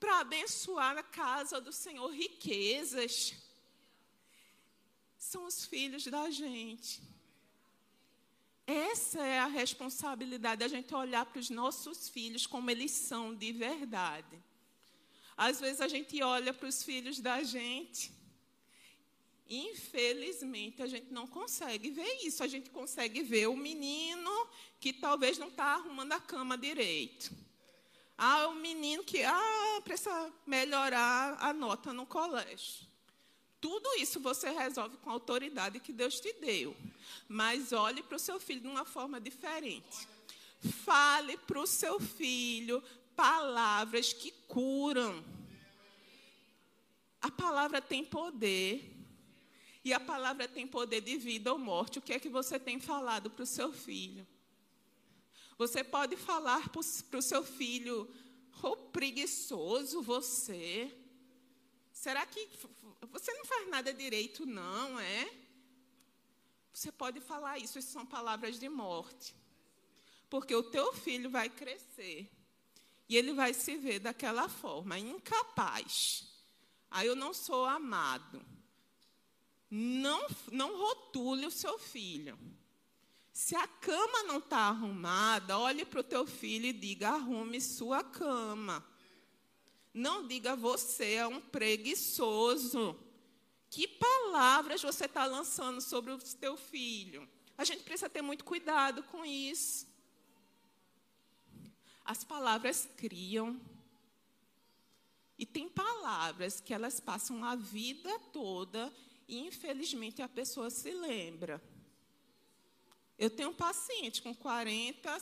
para abençoar a casa do Senhor riquezas. São os filhos da gente. Essa é a responsabilidade, a gente olhar para os nossos filhos como eles são de verdade. Às vezes a gente olha para os filhos da gente, infelizmente a gente não consegue ver isso. A gente consegue ver o menino que talvez não está arrumando a cama direito. Ah, o menino que ah, precisa melhorar a nota no colégio. Tudo isso você resolve com a autoridade que Deus te deu. Mas olhe para o seu filho de uma forma diferente. Fale para o seu filho palavras que curam. palavra tem poder. E a palavra tem poder de vida ou morte. O que é que você tem falado para o seu filho? Você pode falar para o seu filho, ô oh, preguiçoso você. Será que você não faz nada direito, não, é? Você pode falar isso, isso são palavras de morte. Porque o teu filho vai crescer. E ele vai se ver daquela forma, incapaz. Aí eu não sou amado. Não, não rotule o seu filho. Se a cama não está arrumada, olhe para o teu filho e diga: arrume sua cama. Não diga você é um preguiçoso. Que palavras você está lançando sobre o teu filho? A gente precisa ter muito cuidado com isso. As palavras criam. E tem palavras que elas passam a vida toda e, infelizmente, a pessoa se lembra. Eu tenho um paciente com 40,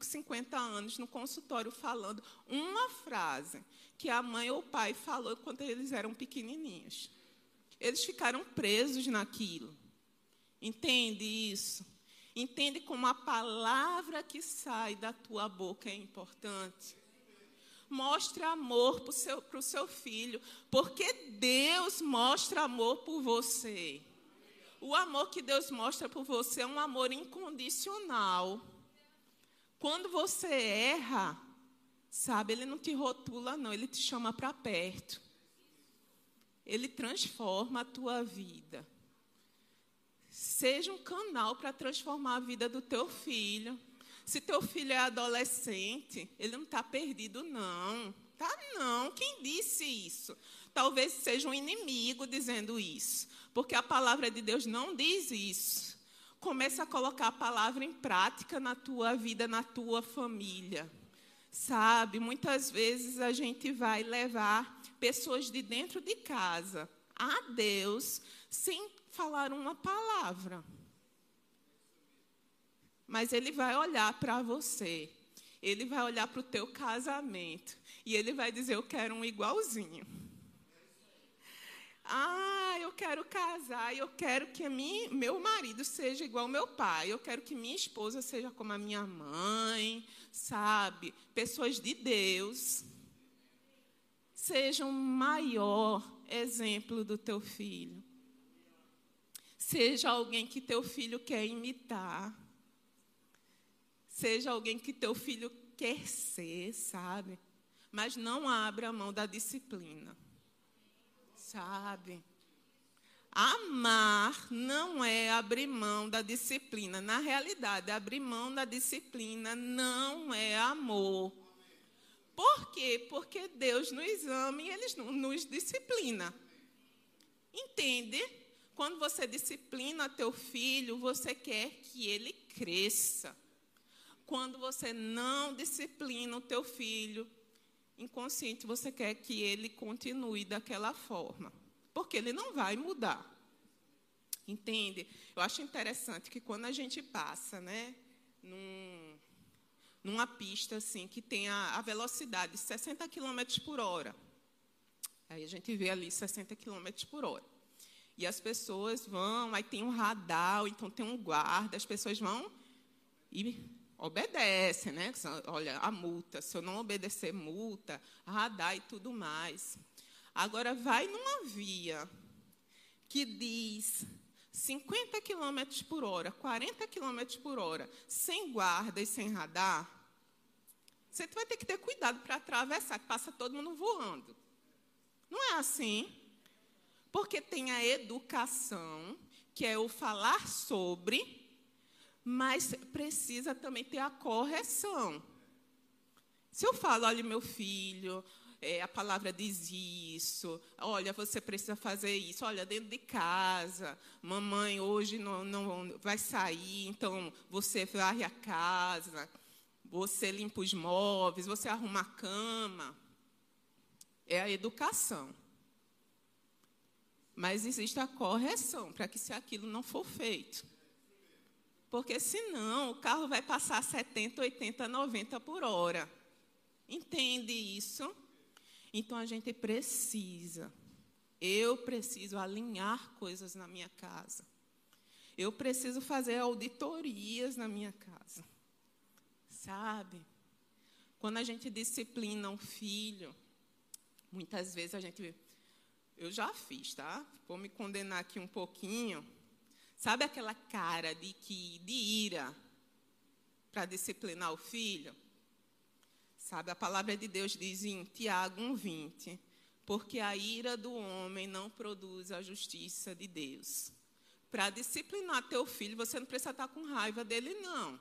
50 anos no consultório falando uma frase que a mãe ou o pai falou quando eles eram pequenininhos. Eles ficaram presos naquilo. Entende isso? Entende como a palavra que sai da tua boca é importante? Mostre amor para o seu, seu filho, porque Deus mostra amor por você. O amor que Deus mostra por você é um amor incondicional. Quando você erra, sabe, Ele não te rotula, não, Ele te chama para perto. Ele transforma a tua vida. Seja um canal para transformar a vida do teu filho. Se teu filho é adolescente, ele não está perdido, não. Tá não. Quem disse isso? Talvez seja um inimigo dizendo isso. Porque a palavra de Deus não diz isso. Comece a colocar a palavra em prática na tua vida, na tua família. Sabe, muitas vezes a gente vai levar pessoas de dentro de casa a Deus sem falar uma palavra. Mas ele vai olhar para você, ele vai olhar para o teu casamento e ele vai dizer: Eu quero um igualzinho. Ah, eu quero casar, eu quero que meu marido seja igual ao meu pai, eu quero que minha esposa seja como a minha mãe, sabe? Pessoas de Deus. Sejam um maior exemplo do teu filho. Seja alguém que teu filho quer imitar. Seja alguém que teu filho quer ser, sabe? Mas não abra a mão da disciplina. Sabe? Amar não é abrir mão da disciplina. Na realidade, abrir mão da disciplina não é amor. Por quê? Porque Deus nos ama e Ele nos disciplina. Entende? Quando você disciplina teu filho, você quer que ele cresça. Quando você não disciplina o teu filho, inconsciente, você quer que ele continue daquela forma. Porque ele não vai mudar. Entende? Eu acho interessante que quando a gente passa, né, num, numa pista assim que tem a, a velocidade de 60 km por hora, aí a gente vê ali 60 km por hora. E as pessoas vão, aí tem um radar, então tem um guarda, as pessoas vão e obedecem, né? Olha, a multa, se eu não obedecer, multa, radar e tudo mais. Agora, vai numa via que diz 50 km por hora, 40 km por hora, sem guarda e sem radar, você vai ter que ter cuidado para atravessar, que passa todo mundo voando. Não é assim? Porque tem a educação, que é o falar sobre, mas precisa também ter a correção. Se eu falo, olha, meu filho, é, a palavra diz isso, olha, você precisa fazer isso, olha, dentro de casa, mamãe hoje não, não vai sair, então você varre a casa, você limpa os móveis, você arruma a cama. É a educação. Mas existe a correção para que se aquilo não for feito. Porque senão o carro vai passar 70, 80, 90 por hora. Entende isso? Então a gente precisa Eu preciso alinhar coisas na minha casa. Eu preciso fazer auditorias na minha casa. Sabe? Quando a gente disciplina um filho, muitas vezes a gente. Eu já fiz, tá? Vou me condenar aqui um pouquinho. Sabe aquela cara de que de ira para disciplinar o filho? Sabe, a palavra de Deus diz em Tiago 1:20, porque a ira do homem não produz a justiça de Deus. Para disciplinar teu filho, você não precisa estar com raiva dele não.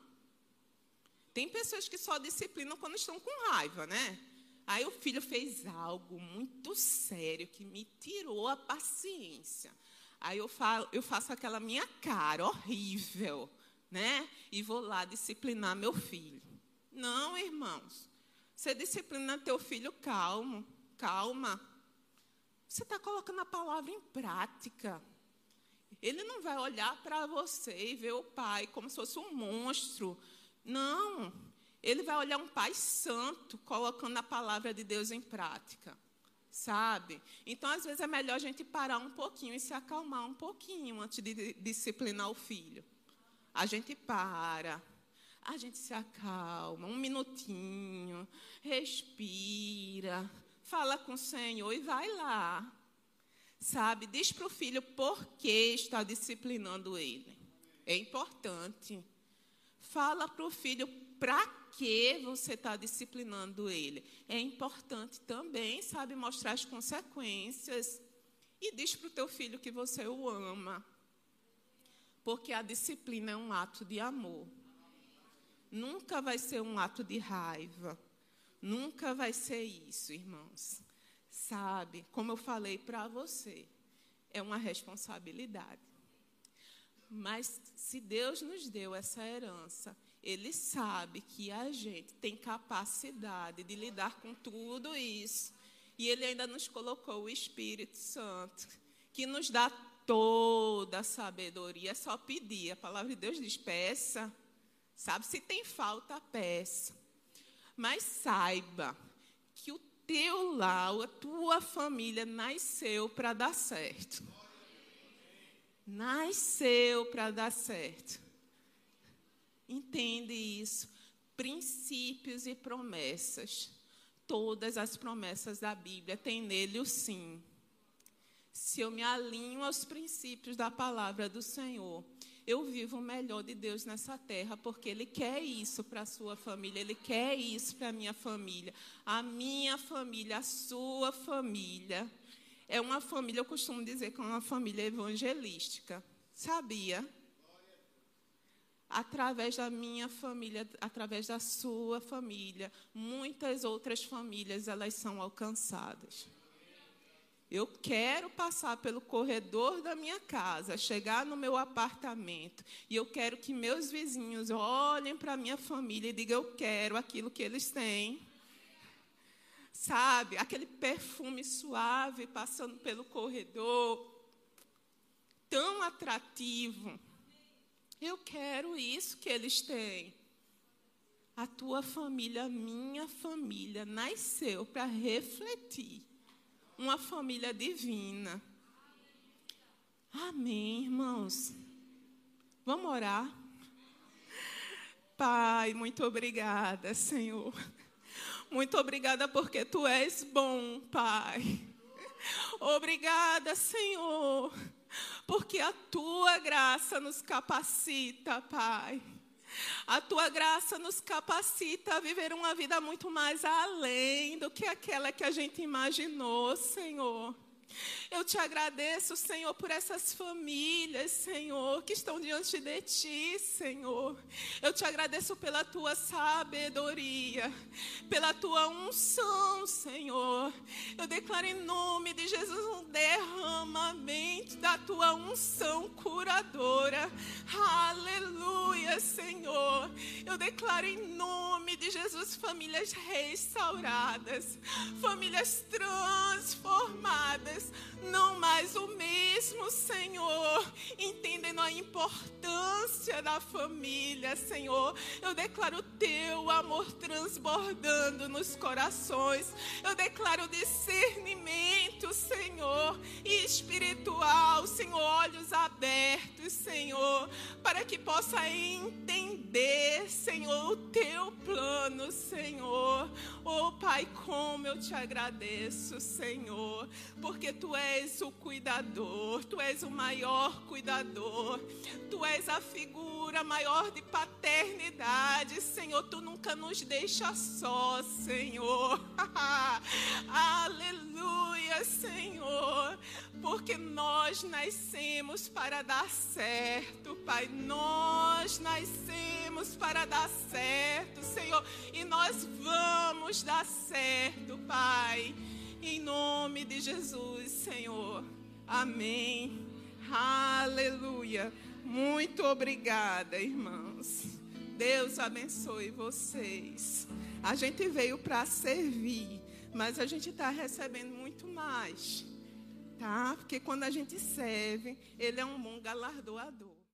Tem pessoas que só disciplinam quando estão com raiva, né? Aí o filho fez algo muito sério que me tirou a paciência. Aí eu, falo, eu faço aquela minha cara horrível, né? E vou lá disciplinar meu filho. Não, irmãos. Você disciplina teu filho calmo, calma. Você está colocando a palavra em prática. Ele não vai olhar para você e ver o pai como se fosse um monstro. Não. Ele vai olhar um pai santo colocando a palavra de Deus em prática. Sabe? Então, às vezes, é melhor a gente parar um pouquinho e se acalmar um pouquinho antes de disciplinar o filho. A gente para, a gente se acalma, um minutinho, respira, fala com o Senhor e vai lá. Sabe? Diz para o filho por que está disciplinando ele. É importante. Fala para o filho para que você está disciplinando ele. É importante também, sabe, mostrar as consequências. E diz para o teu filho que você o ama. Porque a disciplina é um ato de amor. Nunca vai ser um ato de raiva. Nunca vai ser isso, irmãos. Sabe, como eu falei para você, é uma responsabilidade. Mas se Deus nos deu essa herança, Ele sabe que a gente tem capacidade de lidar com tudo isso. E Ele ainda nos colocou o Espírito Santo, que nos dá toda a sabedoria. É só pedir. A palavra de Deus diz: peça. Sabe, se tem falta, peça. Mas saiba que o teu lar, a tua família nasceu para dar certo nasceu para dar certo. Entende isso? Princípios e promessas. Todas as promessas da Bíblia têm nele o sim. Se eu me alinho aos princípios da palavra do Senhor, eu vivo o melhor de Deus nessa terra, porque Ele quer isso para a sua família, Ele quer isso para a minha família, a minha família, a sua família é uma família, eu costumo dizer que é uma família evangelística. Sabia? Através da minha família, através da sua família, muitas outras famílias elas são alcançadas. Eu quero passar pelo corredor da minha casa, chegar no meu apartamento, e eu quero que meus vizinhos olhem para a minha família e digam: Eu quero aquilo que eles têm sabe? Aquele perfume suave passando pelo corredor, tão atrativo. Eu quero isso que eles têm. A tua família, minha família, nasceu para refletir uma família divina. Amém, irmãos. Vamos orar? Pai, muito obrigada, Senhor. Muito obrigada porque tu és bom, Pai. Obrigada, Senhor, porque a tua graça nos capacita, Pai. A tua graça nos capacita a viver uma vida muito mais além do que aquela que a gente imaginou, Senhor. Eu te agradeço, Senhor, por essas famílias, Senhor, que estão diante de ti, Senhor. Eu te agradeço pela tua sabedoria, pela tua unção, Senhor. Eu declaro em nome de Jesus um derramamento da tua unção curadora. Aleluia, Senhor. Eu declaro em nome de Jesus famílias restauradas, famílias transformadas não mais o mesmo, Senhor, entendendo a importância da família, Senhor. Eu declaro teu amor transbordando nos corações. Eu declaro discernimento, Senhor, e espiritual, Senhor, olhos abertos, Senhor, para que possa entender, Senhor, o teu plano, Senhor. Oh, Pai, como eu te agradeço, Senhor, porque tu és o cuidador, tu és o maior cuidador, tu és a figura maior de paternidade, Senhor, tu nunca nos deixa só, Senhor. [LAUGHS] Aleluia, Senhor, porque nós nascemos para dar certo, Pai, nós nascemos para dar certo, Senhor, e nós vamos dar certo, Pai. Em nome de Jesus, Senhor. Amém. Aleluia. Muito obrigada, irmãos. Deus abençoe vocês. A gente veio para servir, mas a gente está recebendo muito mais, tá? Porque quando a gente serve, Ele é um bom galardoador.